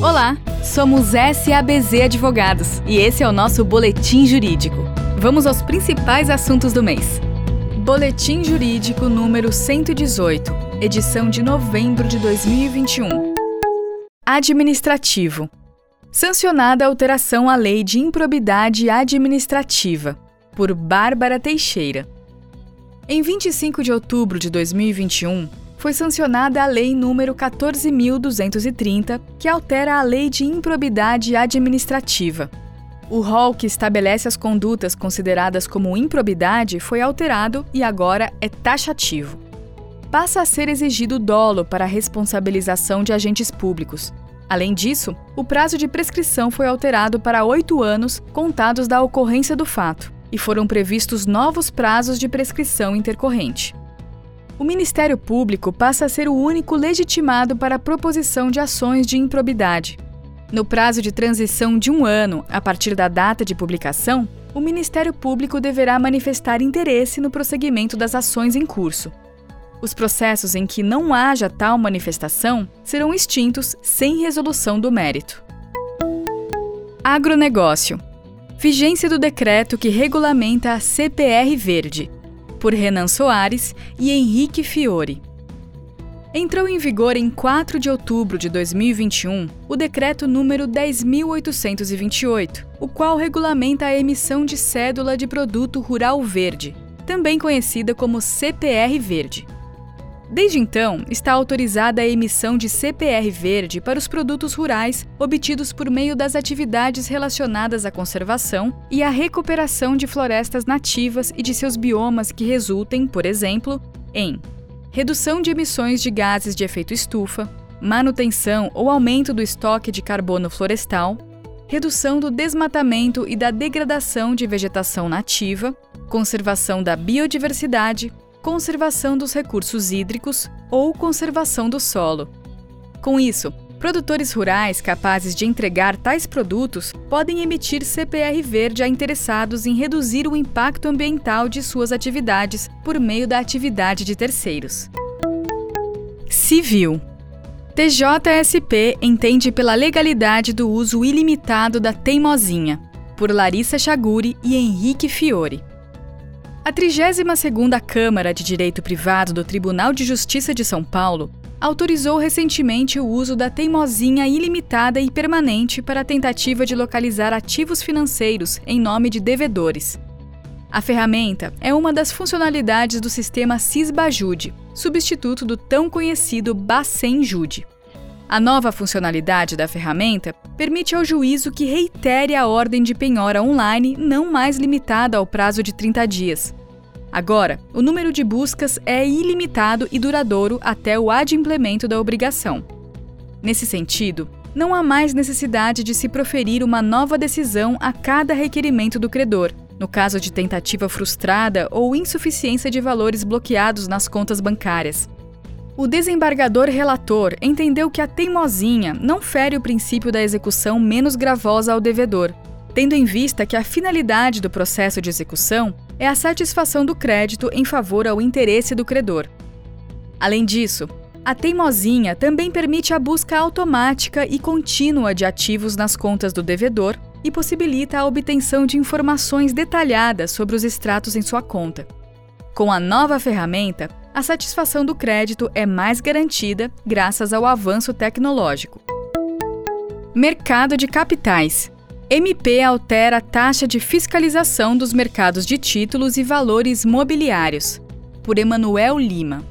Olá, somos SABZ Advogados e esse é o nosso Boletim Jurídico. Vamos aos principais assuntos do mês. Boletim Jurídico número 118, edição de novembro de 2021. Administrativo. Sancionada a alteração à Lei de Improbidade Administrativa, por Bárbara Teixeira. Em 25 de outubro de 2021, foi sancionada a Lei nº 14.230, que altera a Lei de Improbidade Administrativa. O rol que estabelece as condutas consideradas como improbidade foi alterado e agora é taxativo. Passa a ser exigido dolo para a responsabilização de agentes públicos. Além disso, o prazo de prescrição foi alterado para oito anos contados da ocorrência do fato, e foram previstos novos prazos de prescrição intercorrente o Ministério Público passa a ser o único legitimado para a proposição de ações de improbidade. No prazo de transição de um ano a partir da data de publicação, o Ministério Público deverá manifestar interesse no prosseguimento das ações em curso. Os processos em que não haja tal manifestação serão extintos sem resolução do mérito. Agronegócio. Vigência do decreto que regulamenta a CPR Verde por Renan Soares e Henrique Fiore. Entrou em vigor em 4 de outubro de 2021 o decreto número 10828, o qual regulamenta a emissão de cédula de produto rural verde, também conhecida como CPR verde. Desde então, está autorizada a emissão de CPR verde para os produtos rurais obtidos por meio das atividades relacionadas à conservação e à recuperação de florestas nativas e de seus biomas que resultem, por exemplo, em redução de emissões de gases de efeito estufa, manutenção ou aumento do estoque de carbono florestal, redução do desmatamento e da degradação de vegetação nativa, conservação da biodiversidade, conservação dos recursos hídricos ou conservação do solo. Com isso, produtores rurais capazes de entregar tais produtos podem emitir CPR verde a interessados em reduzir o impacto ambiental de suas atividades por meio da atividade de terceiros. Civil TJSP entende pela legalidade do uso ilimitado da teimosinha, por Larissa Chaguri e Henrique Fiore. A 32ª Câmara de Direito Privado do Tribunal de Justiça de São Paulo autorizou recentemente o uso da teimosinha ilimitada e permanente para a tentativa de localizar ativos financeiros em nome de devedores. A ferramenta é uma das funcionalidades do sistema Cisbajude, substituto do tão conhecido Bacen-Jude. A nova funcionalidade da ferramenta permite ao juízo que reitere a ordem de penhora online não mais limitada ao prazo de 30 dias. Agora, o número de buscas é ilimitado e duradouro até o adimplemento da obrigação. Nesse sentido, não há mais necessidade de se proferir uma nova decisão a cada requerimento do credor, no caso de tentativa frustrada ou insuficiência de valores bloqueados nas contas bancárias. O desembargador relator entendeu que a teimosinha não fere o princípio da execução menos gravosa ao devedor, tendo em vista que a finalidade do processo de execução é a satisfação do crédito em favor ao interesse do credor. Além disso, a teimosinha também permite a busca automática e contínua de ativos nas contas do devedor e possibilita a obtenção de informações detalhadas sobre os extratos em sua conta. Com a nova ferramenta, a satisfação do crédito é mais garantida graças ao avanço tecnológico. Mercado de capitais. MP altera a taxa de fiscalização dos mercados de títulos e valores mobiliários. Por Emanuel Lima.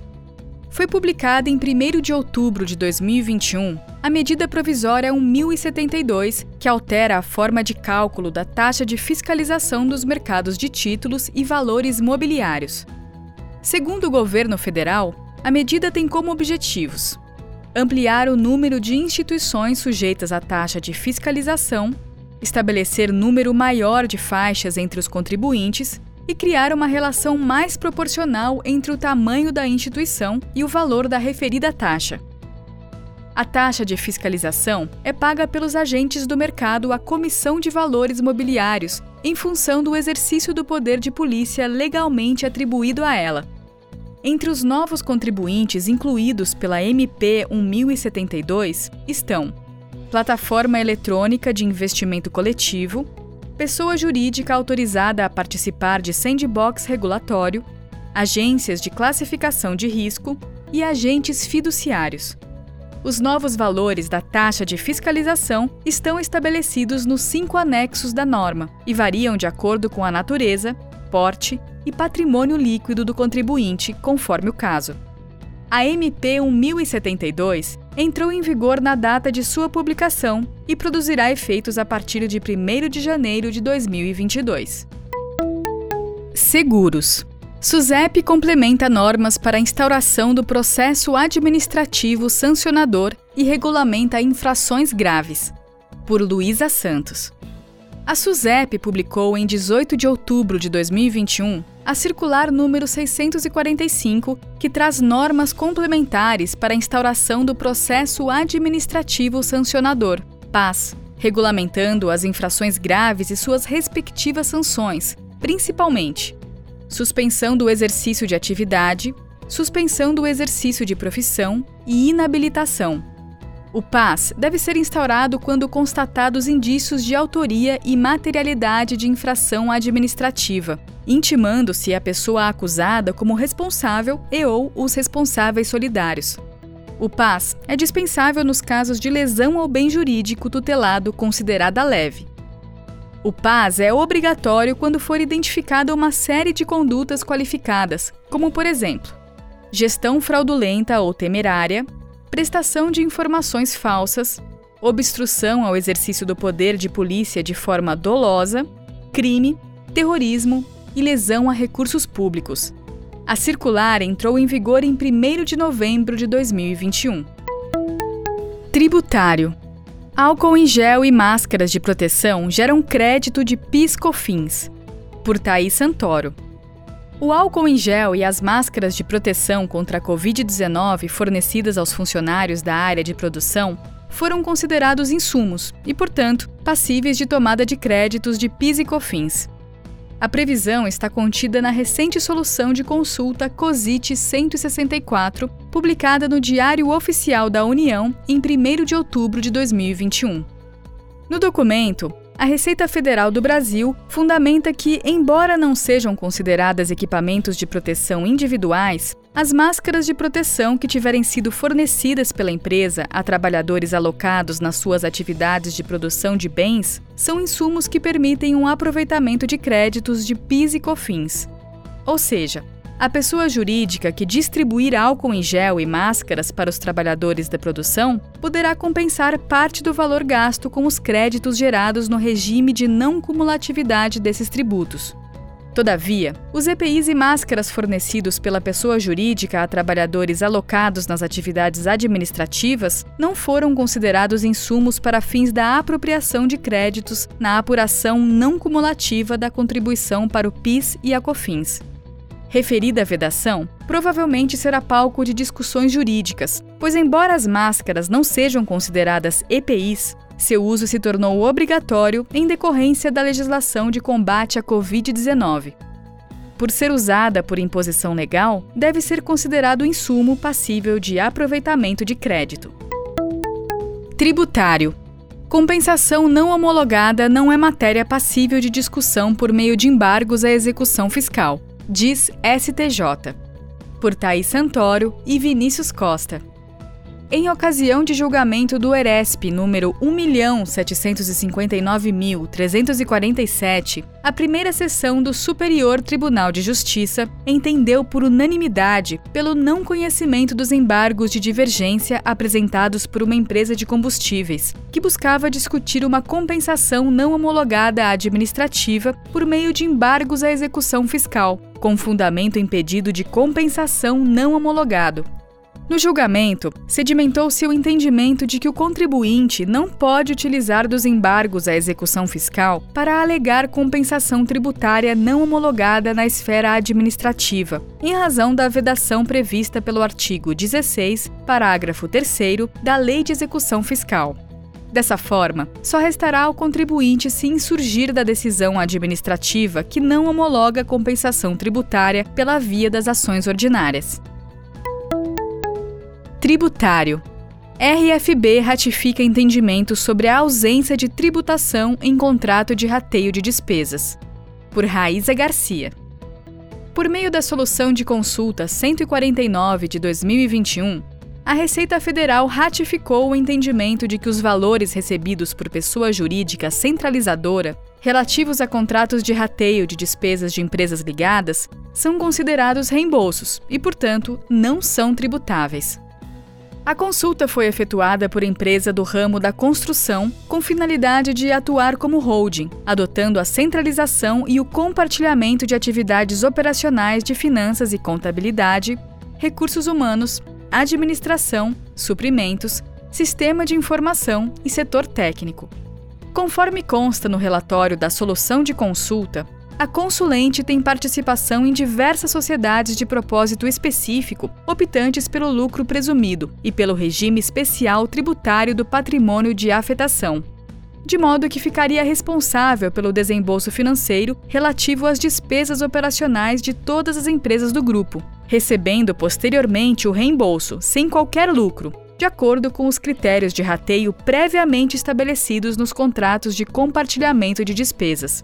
Foi publicada em 1 de outubro de 2021 a medida provisória 1072, que altera a forma de cálculo da taxa de fiscalização dos mercados de títulos e valores mobiliários. Segundo o governo federal, a medida tem como objetivos ampliar o número de instituições sujeitas à taxa de fiscalização, estabelecer número maior de faixas entre os contribuintes e criar uma relação mais proporcional entre o tamanho da instituição e o valor da referida taxa. A taxa de fiscalização é paga pelos agentes do mercado à Comissão de Valores Mobiliários, em função do exercício do poder de polícia legalmente atribuído a ela. Entre os novos contribuintes incluídos pela MP 1072 estão plataforma eletrônica de investimento coletivo, pessoa jurídica autorizada a participar de sandbox regulatório, agências de classificação de risco e agentes fiduciários. Os novos valores da taxa de fiscalização estão estabelecidos nos cinco anexos da norma e variam de acordo com a natureza, porte e patrimônio líquido do contribuinte, conforme o caso. A MP 1072 entrou em vigor na data de sua publicação e produzirá efeitos a partir de 1 de janeiro de 2022. Seguros. SUSEP complementa normas para a instauração do processo administrativo sancionador e regulamenta infrações graves. Por Luísa Santos. A SUSEP publicou em 18 de outubro de 2021 a circular número 645, que traz normas complementares para a instauração do processo administrativo sancionador, PAS, regulamentando as infrações graves e suas respectivas sanções, principalmente suspensão do exercício de atividade, suspensão do exercício de profissão e inabilitação. O PAS deve ser instaurado quando constatados indícios de autoria e materialidade de infração administrativa, intimando-se a pessoa acusada como responsável e ou os responsáveis solidários. O PAS é dispensável nos casos de lesão ao bem jurídico tutelado considerada leve. O PAS é obrigatório quando for identificada uma série de condutas qualificadas, como, por exemplo, gestão fraudulenta ou temerária, prestação de informações falsas, obstrução ao exercício do poder de polícia de forma dolosa, crime, terrorismo e lesão a recursos públicos. A circular entrou em vigor em 1 de novembro de 2021. Tributário. Álcool em gel e máscaras de proteção geram crédito de PIS/COFINS. Por Thaís Santoro. O álcool em gel e as máscaras de proteção contra a Covid-19 fornecidas aos funcionários da área de produção foram considerados insumos e, portanto, passíveis de tomada de créditos de PIS e COFINS. A previsão está contida na recente solução de consulta COSIT 164, publicada no Diário Oficial da União em 1 de outubro de 2021. No documento, a Receita Federal do Brasil fundamenta que, embora não sejam consideradas equipamentos de proteção individuais, as máscaras de proteção que tiverem sido fornecidas pela empresa a trabalhadores alocados nas suas atividades de produção de bens são insumos que permitem um aproveitamento de créditos de PIS e COFINS. Ou seja, a pessoa jurídica que distribuir álcool em gel e máscaras para os trabalhadores da produção poderá compensar parte do valor gasto com os créditos gerados no regime de não cumulatividade desses tributos. Todavia, os EPIs e máscaras fornecidos pela pessoa jurídica a trabalhadores alocados nas atividades administrativas não foram considerados insumos para fins da apropriação de créditos na apuração não cumulativa da contribuição para o PIS e a COFINS. Referida vedação provavelmente será palco de discussões jurídicas, pois, embora as máscaras não sejam consideradas EPIs, seu uso se tornou obrigatório em decorrência da legislação de combate à Covid-19. Por ser usada por imposição legal, deve ser considerado insumo passível de aproveitamento de crédito. Tributário Compensação não homologada não é matéria passível de discussão por meio de embargos à execução fiscal diz STJ. Por Thaís Santoro e Vinícius Costa. Em ocasião de julgamento do ERESP número 1.759.347, a primeira sessão do Superior Tribunal de Justiça entendeu por unanimidade pelo não conhecimento dos embargos de divergência apresentados por uma empresa de combustíveis, que buscava discutir uma compensação não homologada administrativa por meio de embargos à execução fiscal, com fundamento em pedido de compensação não homologado, no julgamento, sedimentou-se o entendimento de que o contribuinte não pode utilizar dos embargos à execução fiscal para alegar compensação tributária não homologada na esfera administrativa, em razão da vedação prevista pelo artigo 16, parágrafo 3 da Lei de Execução Fiscal. Dessa forma, só restará ao contribuinte se insurgir da decisão administrativa que não homologa compensação tributária pela via das ações ordinárias tributário. RFB ratifica entendimento sobre a ausência de tributação em contrato de rateio de despesas. Por Raíza Garcia. Por meio da Solução de Consulta 149 de 2021, a Receita Federal ratificou o entendimento de que os valores recebidos por pessoa jurídica centralizadora relativos a contratos de rateio de despesas de empresas ligadas são considerados reembolsos e, portanto, não são tributáveis. A consulta foi efetuada por empresa do ramo da construção com finalidade de atuar como holding, adotando a centralização e o compartilhamento de atividades operacionais de finanças e contabilidade, recursos humanos, administração, suprimentos, sistema de informação e setor técnico. Conforme consta no relatório da solução de consulta, a consulente tem participação em diversas sociedades de propósito específico, optantes pelo lucro presumido e pelo regime especial tributário do patrimônio de afetação, de modo que ficaria responsável pelo desembolso financeiro relativo às despesas operacionais de todas as empresas do grupo, recebendo posteriormente o reembolso, sem qualquer lucro, de acordo com os critérios de rateio previamente estabelecidos nos contratos de compartilhamento de despesas.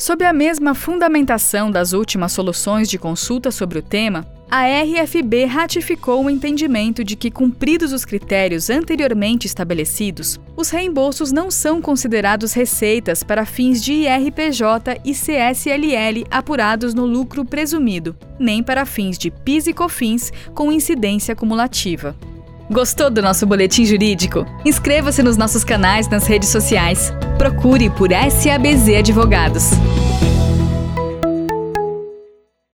Sob a mesma fundamentação das últimas soluções de consulta sobre o tema, a RFB ratificou o entendimento de que, cumpridos os critérios anteriormente estabelecidos, os reembolsos não são considerados receitas para fins de IRPJ e CSLL apurados no lucro presumido, nem para fins de PIS e COFINS com incidência cumulativa. Gostou do nosso boletim jurídico? Inscreva-se nos nossos canais nas redes sociais. Procure por SABZ Advogados.